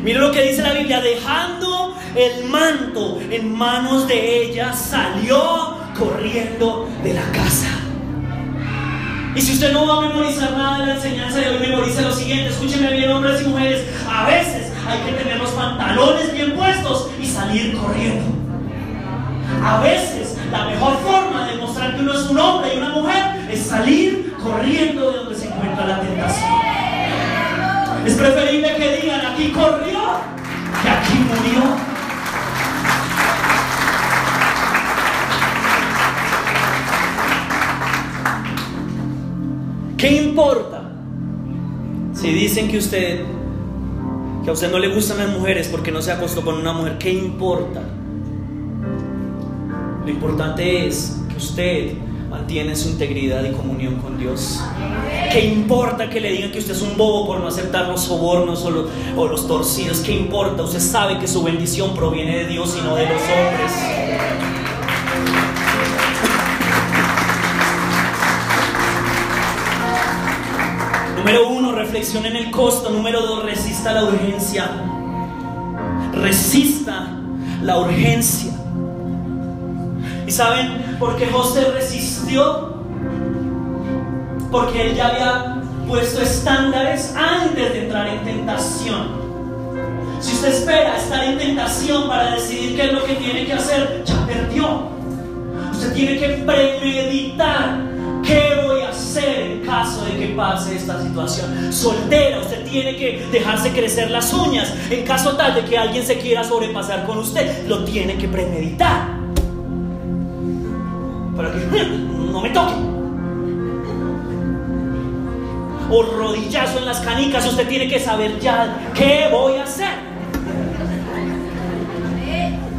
mire lo que dice la Biblia, dejando el manto en manos de ella, salió corriendo de la casa. Y si usted no va a memorizar nada de la enseñanza de hoy, memorice lo siguiente, escúcheme bien hombres y mujeres, a veces hay que tener los pantalones bien puestos y salir corriendo. A veces la mejor forma de mostrar que uno es un hombre y una mujer es salir corriendo de donde se encuentra la tentación. Es preferible que digan aquí corrió que aquí murió. ¿Qué importa si dicen que usted que a usted no le gustan las mujeres porque no se acostó con una mujer? ¿Qué importa? Lo importante es que usted mantiene su integridad y comunión con Dios. ¿Qué importa que le digan que usted es un bobo por no aceptar los sobornos o los, torcidos? ¿Qué importa? Usted sabe que su bendición proviene de Dios y no de los hombres. Número uno, reflexión en el costo. Número dos, resista la urgencia. Resista la urgencia. ¿Y saben por qué José resistió? Porque él ya había puesto estándares antes de entrar en tentación. Si usted espera estar en tentación para decidir qué es lo que tiene que hacer, ya perdió. Usted tiene que premeditar qué voy a hacer en caso de que pase esta situación. Soltera, usted tiene que dejarse crecer las uñas. En caso tal de que alguien se quiera sobrepasar con usted, lo tiene que premeditar. Para que no me toque. O rodillazo en las canicas, usted tiene que saber ya qué voy a hacer.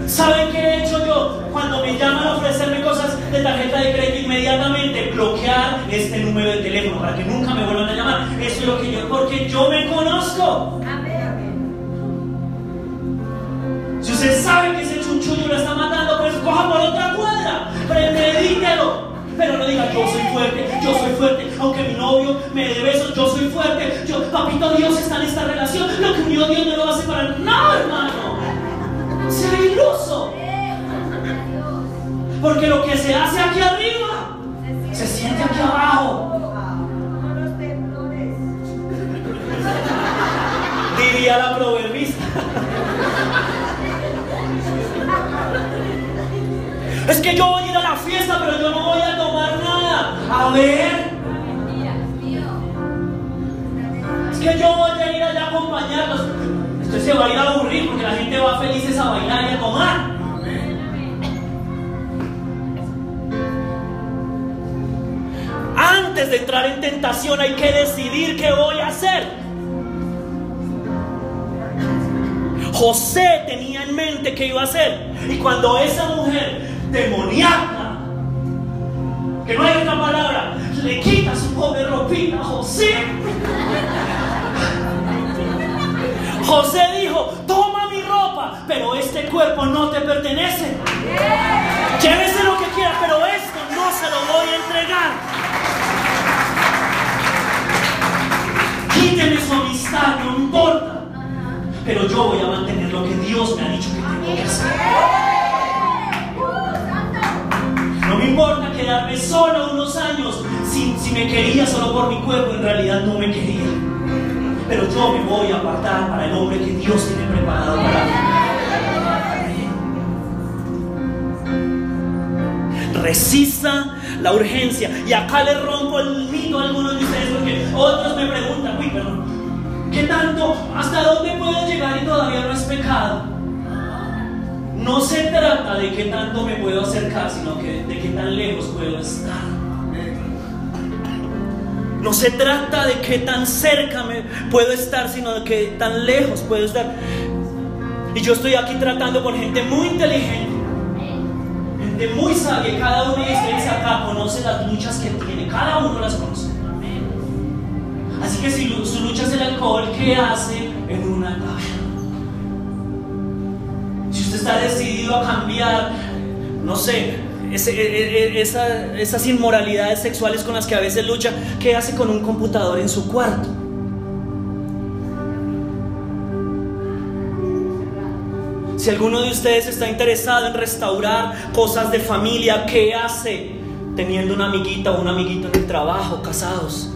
¿Saben qué he hecho yo? Cuando me llaman a ofrecerme cosas de tarjeta de crédito, inmediatamente bloquear este número de teléfono para que nunca me vuelvan a llamar. Eso es lo que yo, porque yo me conozco. Si usted sabe que chunchullo lo está matando, pues coja por otra cuadra, premedítelo. Pero no diga, yo soy fuerte, yo soy fuerte, aunque mi novio me dé besos, yo soy fuerte, yo, papito Dios está en esta relación, lo que unió Dios no lo va a separar. No, hermano sea iluso. Porque lo que se hace aquí arriba se siente aquí abajo. Diría la proverbista. Es que yo voy a ir a la fiesta, pero yo no voy a tomar nada. A ver. Es que yo voy a ir allá a acompañarlos. Usted se va a ir a aburrir porque la gente va felices a bailar y a tomar. Antes de entrar en tentación hay que decidir qué voy a hacer. José tenía en mente qué iba a hacer. Y cuando esa mujer demoníaca, que no hay otra palabra, le quita su pobre ropita a José. José dijo, toma mi ropa, pero este cuerpo no te pertenece. Llévese lo que quiera, pero esto no se lo voy a entregar. Quíteme su amistad, no importa. Pero yo voy a mantener lo que Dios me ha dicho que tengo que hacer. Quedarme solo unos años si, me quería solo por mi cuerpo, en realidad no me quería pero yo me voy a apartar para el hombre que Dios tiene preparado para mí. Resista la urgencia. Y acá le rompo el mito a algunos de ustedes porque otros me preguntan, uy, pero ¿qué tanto? ¿Hasta dónde puedo llegar y todavía no es pecado? No se trata de qué tanto me puedo acercar, sino que de qué tan lejos puedo estar. No se trata de qué tan cerca me puedo estar, sino de qué tan lejos puedo estar. Y yo estoy aquí tratando con gente muy inteligente, gente muy sabia. Cada uno de ustedes acá conoce las luchas que tiene, cada uno las conoce. Así que si su lucha es el alcohol, ¿qué hace en una taberna? Está decidido a cambiar, no sé, esas inmoralidades sexuales con las que a veces lucha, ¿qué hace con un computador en su cuarto? Si alguno de ustedes está interesado en restaurar cosas de familia, ¿qué hace teniendo una amiguita o un amiguito en el trabajo, casados?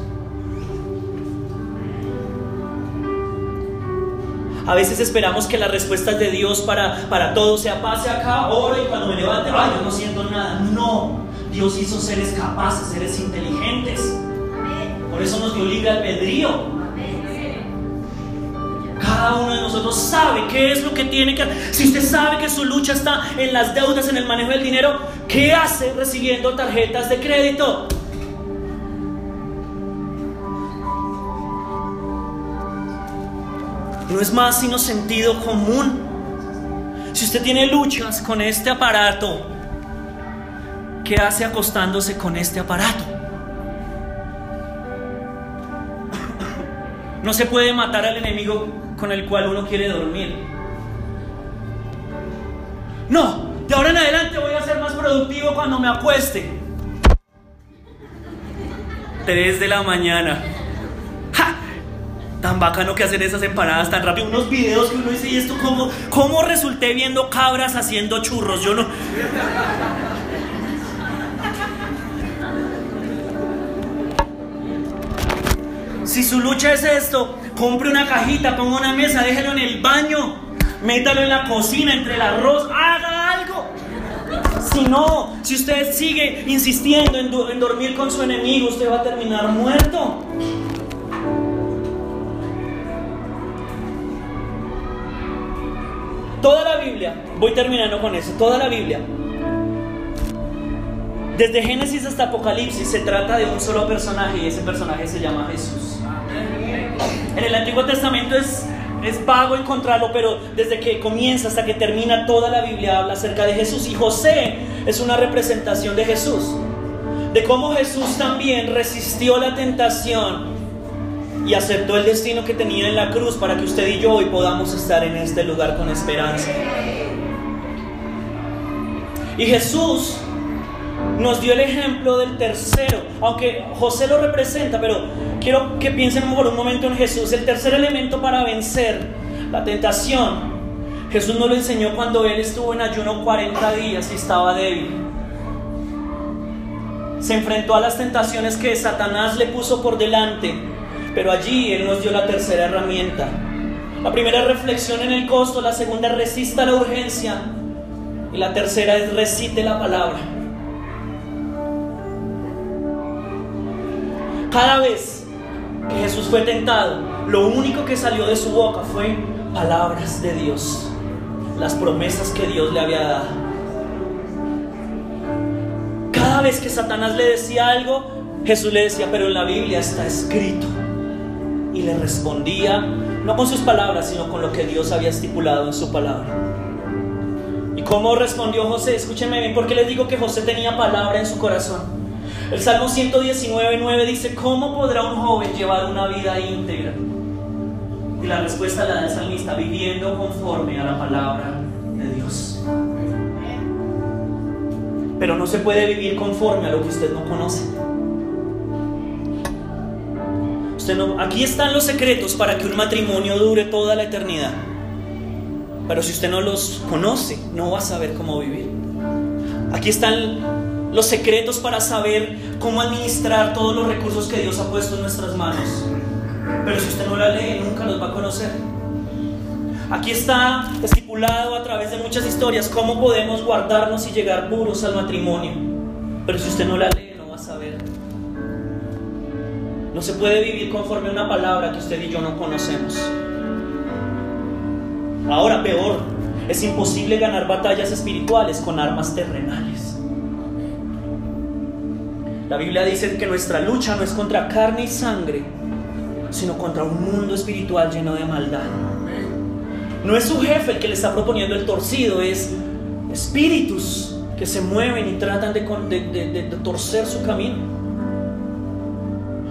A veces esperamos que las respuestas de Dios para, para todo sea pase acá, oro y cuando me levante, ay, yo no siento nada. No, Dios hizo seres capaces, seres inteligentes. Por eso nos dio libre albedrío. Cada uno de nosotros sabe qué es lo que tiene que hacer. Si usted sabe que su lucha está en las deudas, en el manejo del dinero, ¿qué hace recibiendo tarjetas de crédito? No es más sino sentido común. Si usted tiene luchas con este aparato, ¿qué hace acostándose con este aparato? No se puede matar al enemigo con el cual uno quiere dormir. No, de ahora en adelante voy a ser más productivo cuando me acueste. 3 de la mañana tan bacano que hacer esas empanadas tan rápido. Unos videos que uno dice, ¿y esto cómo, cómo resulté viendo cabras haciendo churros? Yo no. Si su lucha es esto, compre una cajita, ponga una mesa, déjelo en el baño, métalo en la cocina, entre el arroz, haga algo. Si no, si usted sigue insistiendo en, en dormir con su enemigo, usted va a terminar muerto. Biblia, voy terminando con eso, toda la Biblia, desde Génesis hasta Apocalipsis se trata de un solo personaje y ese personaje se llama Jesús. En el Antiguo Testamento es, es vago encontrarlo, pero desde que comienza hasta que termina toda la Biblia habla acerca de Jesús. Y José es una representación de Jesús, de cómo Jesús también resistió la tentación y aceptó el destino que tenía en la cruz para que usted y yo hoy podamos estar en este lugar con esperanza. Y Jesús nos dio el ejemplo del tercero, aunque José lo representa, pero quiero que piensen por un momento en Jesús. El tercer elemento para vencer la tentación, Jesús nos lo enseñó cuando él estuvo en ayuno 40 días y estaba débil. Se enfrentó a las tentaciones que Satanás le puso por delante pero allí Él nos dio la tercera herramienta. La primera es reflexión en el costo, la segunda es resista la urgencia y la tercera es recite la palabra. Cada vez que Jesús fue tentado, lo único que salió de su boca fue palabras de Dios, las promesas que Dios le había dado. Cada vez que Satanás le decía algo, Jesús le decía, pero en la Biblia está escrito y le respondía, no con sus palabras, sino con lo que Dios había estipulado en su palabra. ¿Y cómo respondió José? Escúchenme bien, porque les digo que José tenía palabra en su corazón. El Salmo 119.9 dice, ¿cómo podrá un joven llevar una vida íntegra? Y la respuesta la da el salmista, viviendo conforme a la palabra de Dios. Pero no se puede vivir conforme a lo que usted no conoce aquí están los secretos para que un matrimonio dure toda la eternidad. Pero si usted no los conoce, no va a saber cómo vivir. Aquí están los secretos para saber cómo administrar todos los recursos que Dios ha puesto en nuestras manos. Pero si usted no la lee, nunca los va a conocer. Aquí está estipulado a través de muchas historias cómo podemos guardarnos y llegar puros al matrimonio. Pero si usted no la lee, no va a saber. No se puede vivir conforme a una palabra que usted y yo no conocemos. Ahora peor, es imposible ganar batallas espirituales con armas terrenales. La Biblia dice que nuestra lucha no es contra carne y sangre, sino contra un mundo espiritual lleno de maldad. No es su jefe el que le está proponiendo el torcido, es espíritus que se mueven y tratan de, de torcer su camino.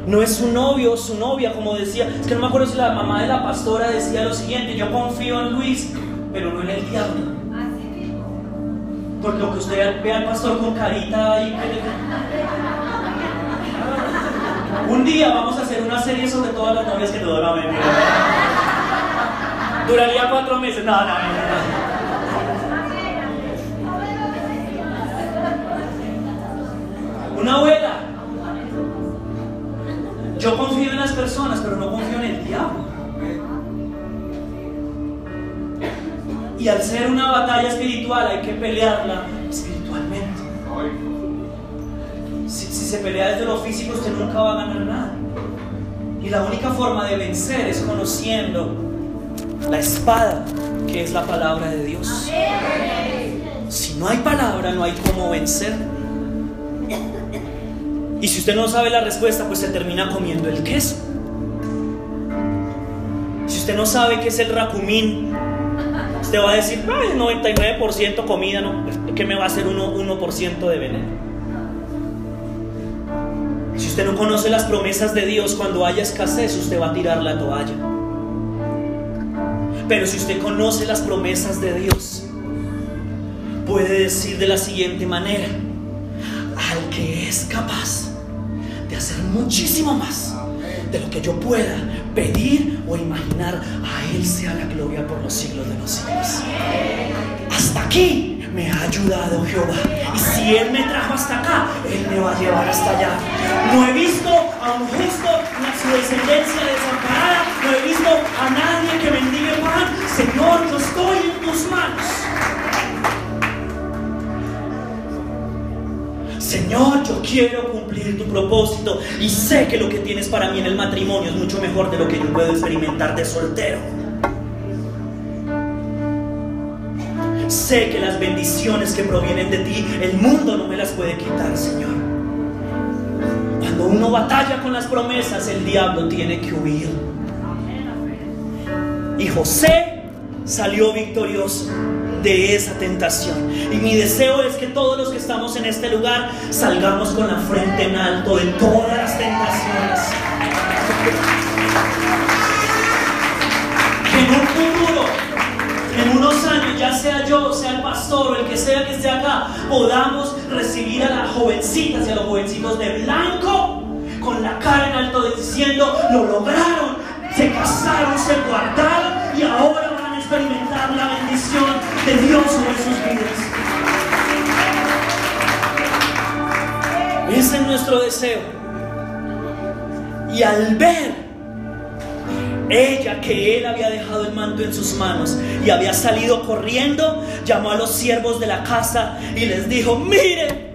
No es su novio o su novia, como decía. Es que no me acuerdo si la mamá de la pastora decía lo siguiente: Yo confío en Luis, pero no en el diablo. Por lo que usted ve al pastor con carita y Un día vamos a hacer una serie sobre todas las novias que no la ven. Duraría cuatro meses. No, no, no, Una abuela. Yo confío en las personas, pero no confío en el diablo. Y al ser una batalla espiritual hay que pelearla espiritualmente. Si, se pelea desde lo físico, usted nunca va a ganar nada. Y la única forma de vencer es conociendo la espada, que es la palabra de Dios. Si no hay palabra, no hay cómo vencer. Y si usted no sabe la respuesta, pues se termina comiendo el queso. Si usted no sabe qué es el racumín, usted va a decir, Ay, 99% comida, ¿no? ¿qué me va a hacer 1%, 1 de veneno? Si usted no conoce las promesas de Dios, cuando haya escasez, usted va a tirar la toalla. Pero si usted conoce las promesas de Dios, puede decir de la siguiente manera, al que es capaz muchísimo más de lo que yo pueda pedir o imaginar, a Él sea la gloria por los siglos de los siglos. Hasta aquí me ha ayudado Jehová. Y si Él me trajo hasta acá, Él me va a llevar hasta allá. No he visto a un justo en su descendencia desamparada. No he visto a nadie que bendiga pan. Señor, yo estoy en tus manos. Señor, yo quiero cumplir tu propósito y sé que lo que tienes para mí en el matrimonio es mucho mejor de lo que yo puedo experimentar de soltero. Sé que las bendiciones que provienen de ti, el mundo no me las puede quitar, Señor. Cuando uno batalla con las promesas, el diablo tiene que huir. Y José salió victorioso de esa tentación. Y mi deseo es que todos los que estamos en este lugar salgamos con la frente en alto de todas las tentaciones. En un futuro, en unos años, ya sea yo, sea el pastor o el que sea que esté acá, podamos recibir a las jovencitas y a los jovencitos de blanco con la cara en alto diciendo, lo lograron, se casaron, se guardaron y ahora van a experimentar la bendición de Dios sobre sus vidas. Ese es nuestro deseo. Y al ver ella que él había dejado el manto en sus manos y había salido corriendo, llamó a los siervos de la casa y les dijo, miren,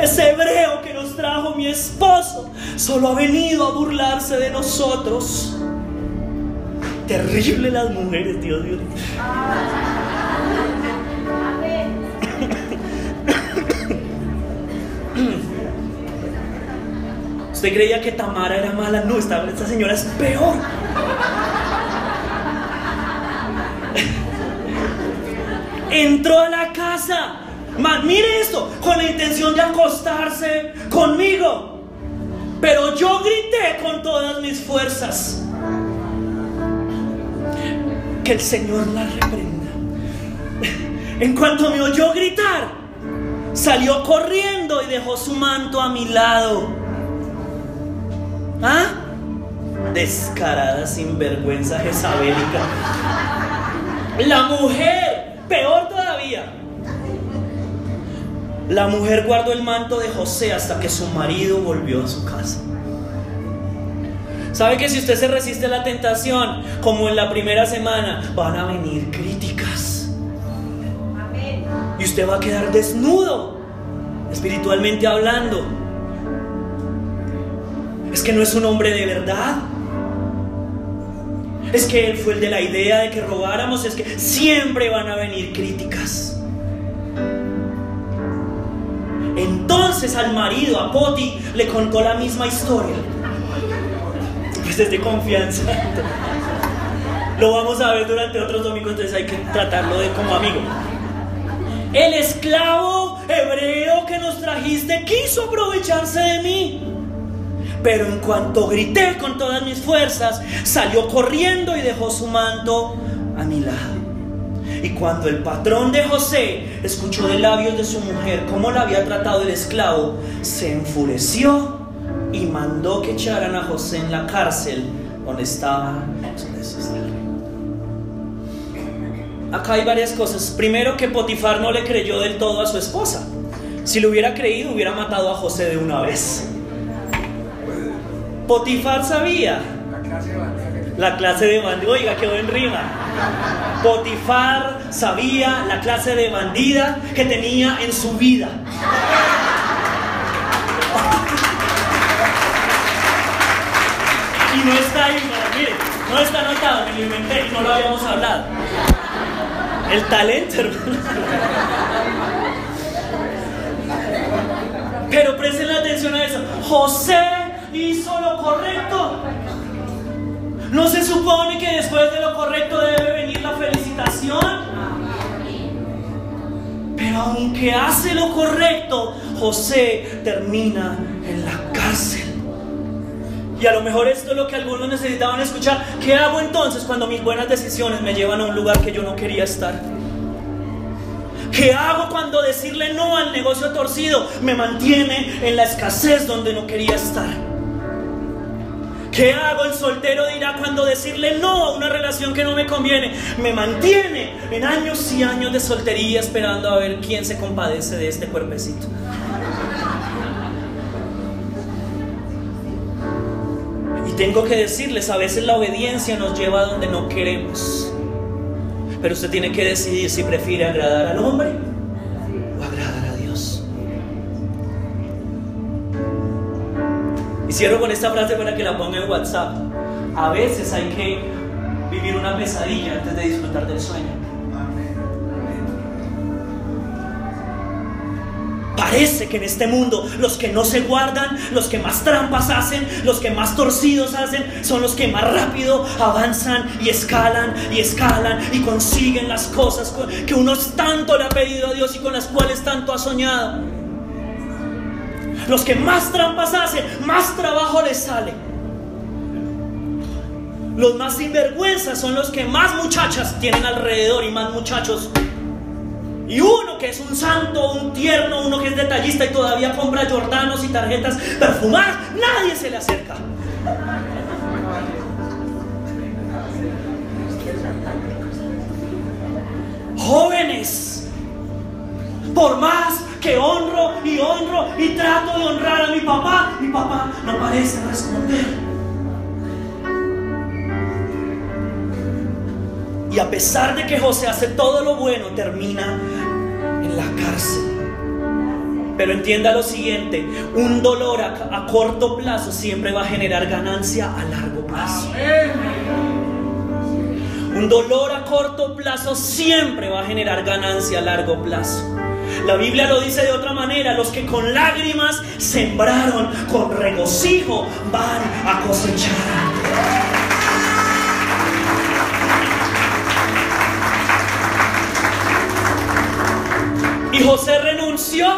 ese hebreo que nos trajo mi esposo solo ha venido a burlarse de nosotros. Terrible las mujeres, Dios Dios. Usted creía que Tamara era mala, no, esta, esta señora es peor. Entró a la casa, mire esto, con la intención de acostarse conmigo. Pero yo grité con todas mis fuerzas. Que el Señor la reprenda. En cuanto me oyó gritar, salió corriendo y dejó su manto a mi lado. ¿Ah? Descarada, sinvergüenza jezabélica. La mujer, peor todavía. La mujer guardó el manto de José hasta que su marido volvió a su casa. ¿Sabe que si usted se resiste a la tentación, como en la primera semana, van a venir críticas? Y usted va a quedar desnudo, espiritualmente hablando es que no es un hombre de verdad. Es que él fue el de la idea de que robáramos. Es que siempre van a venir críticas. Entonces al marido, a Poti, le contó la misma historia. Desde confianza. Lo vamos a ver durante otros domingos, entonces hay que tratarlo de como amigo. El esclavo hebreo que nos trajiste quiso aprovecharse de mí. Pero en cuanto grité con todas mis fuerzas, salió corriendo y dejó su manto a mi lado. Y cuando el patrón de José escuchó de labios de su mujer cómo la había tratado el esclavo, se enfureció y mandó que echaran a José en la cárcel donde estaba Acá hay varias cosas. Primero que Potifar no le creyó del todo a su esposa. Si lo hubiera creído, hubiera matado a José de una vez. Potifar sabía. La clase de bandida. Oiga, quedó en rima. Potifar sabía la clase de bandida que tenía en su vida. No está ahí, mire, no está anotado, me lo inventé y no lo habíamos hablado. El talento, hermano. Pero presten atención a eso. José hizo lo correcto. ¿No se supone que después de lo correcto debe venir la felicitación? Pero aunque hace lo correcto, José termina en la cárcel. Y a lo mejor esto es lo que algunos necesitaban escuchar. ¿Qué hago entonces cuando mis buenas decisiones me llevan a un lugar que yo no quería estar? ¿Qué hago cuando decirle no al negocio torcido me mantiene en la escasez donde no quería estar? ¿Qué hago el soltero dirá cuando decirle no a una relación que no me conviene me mantiene en años y años de soltería esperando a ver quién se compadece de este cuerpecito? Tengo que decirles, a veces la obediencia nos lleva a donde no queremos. Pero usted tiene que decidir si prefiere agradar al hombre o agradar a Dios. Y cierro con esta frase para que la ponga en WhatsApp. A veces hay que vivir una pesadilla antes de disfrutar del sueño. Parece que en este mundo los que no se guardan, los que más trampas hacen, los que más torcidos hacen, son los que más rápido avanzan y escalan y escalan y consiguen las cosas que uno tanto le ha pedido a Dios y con las cuales tanto ha soñado. Los que más trampas hacen, más trabajo les sale. Los más sinvergüenzas son los que más muchachas tienen alrededor y más muchachos y uno que es un santo, un tierno, uno que es detallista y todavía compra jordanos y tarjetas perfumadas, nadie se le acerca. Jóvenes, por más que honro y honro y trato de honrar a mi papá, mi papá no parece responder. Y a pesar de que José hace todo lo bueno, termina en la cárcel. Pero entienda lo siguiente, un dolor a, corto plazo siempre va a generar ganancia a largo plazo. Un dolor a corto plazo siempre va a generar ganancia a largo plazo. La Biblia lo dice de otra manera, los que con lágrimas sembraron, con regocijo van a cosechar. ¿Y José renunció?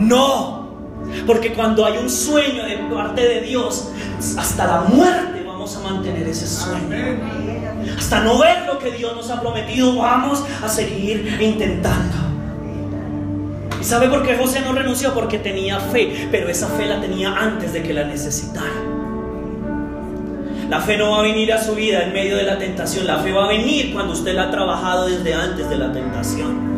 No. Porque cuando hay un sueño de parte de Dios, hasta la muerte vamos a mantener ese sueño. Hasta no ver lo que Dios nos ha prometido, vamos a seguir intentando. ¿Y sabe por qué José no renunció? Porque tenía fe, pero esa fe la tenía antes de que la necesitara. La fe no va a venir a su vida en medio de la tentación, la fe va a venir cuando usted la ha trabajado desde antes de la tentación.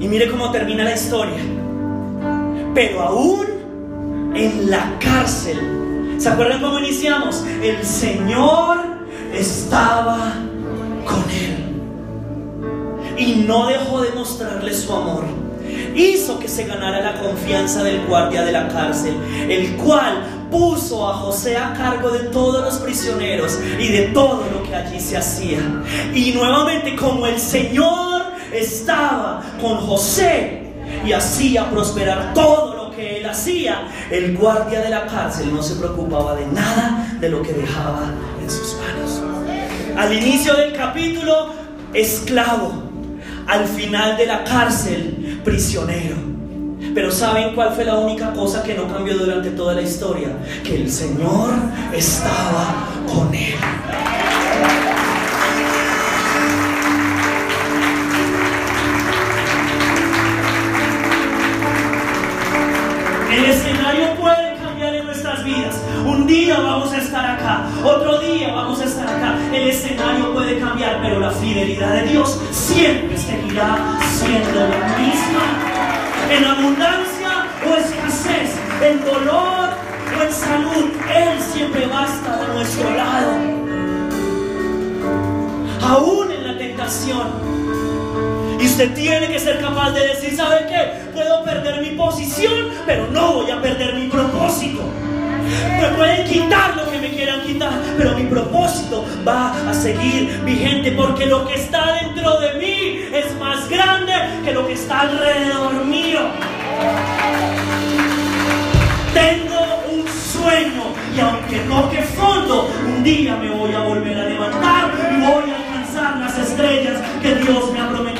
Y mire cómo termina la historia. Pero aún en la cárcel, ¿se acuerdan cómo iniciamos? El Señor estaba con él. Y no dejó de mostrarle su amor. Hizo que se ganara la confianza del guardia de la cárcel, el cual puso a José a cargo de todos los prisioneros y de todo lo que allí se hacía. Y nuevamente como el Señor estaba con José y hacía prosperar todo lo que él hacía, el guardia de la cárcel no se preocupaba de nada de lo que dejaba en sus manos. Al inicio del capítulo, esclavo. Al final de la cárcel, prisionero. Pero ¿saben cuál fue la única cosa que no cambió durante toda la historia? Que el Señor estaba con él. El escenario puede cambiar en nuestras vidas. Un día vamos a estar acá, otro día vamos a estar acá. El escenario puede cambiar, pero la fidelidad de Dios siempre seguirá siendo la misma. En abundancia o escasez, en dolor o en salud, Él siempre va a estar a nuestro lado. Aún en la tentación y usted tiene que ser capaz de decir, ¿sabe qué? Puedo perder mi posición, pero no voy a perder mi propósito. Me pueden quitar lo que me quieran quitar, pero mi propósito va a seguir vigente porque lo que está dentro de mí es más grande que lo que está alrededor mío. Tengo un sueño y aunque toque fondo, un día me voy a volver a levantar y voy a alcanzar las estrellas que Dios me ha prometido.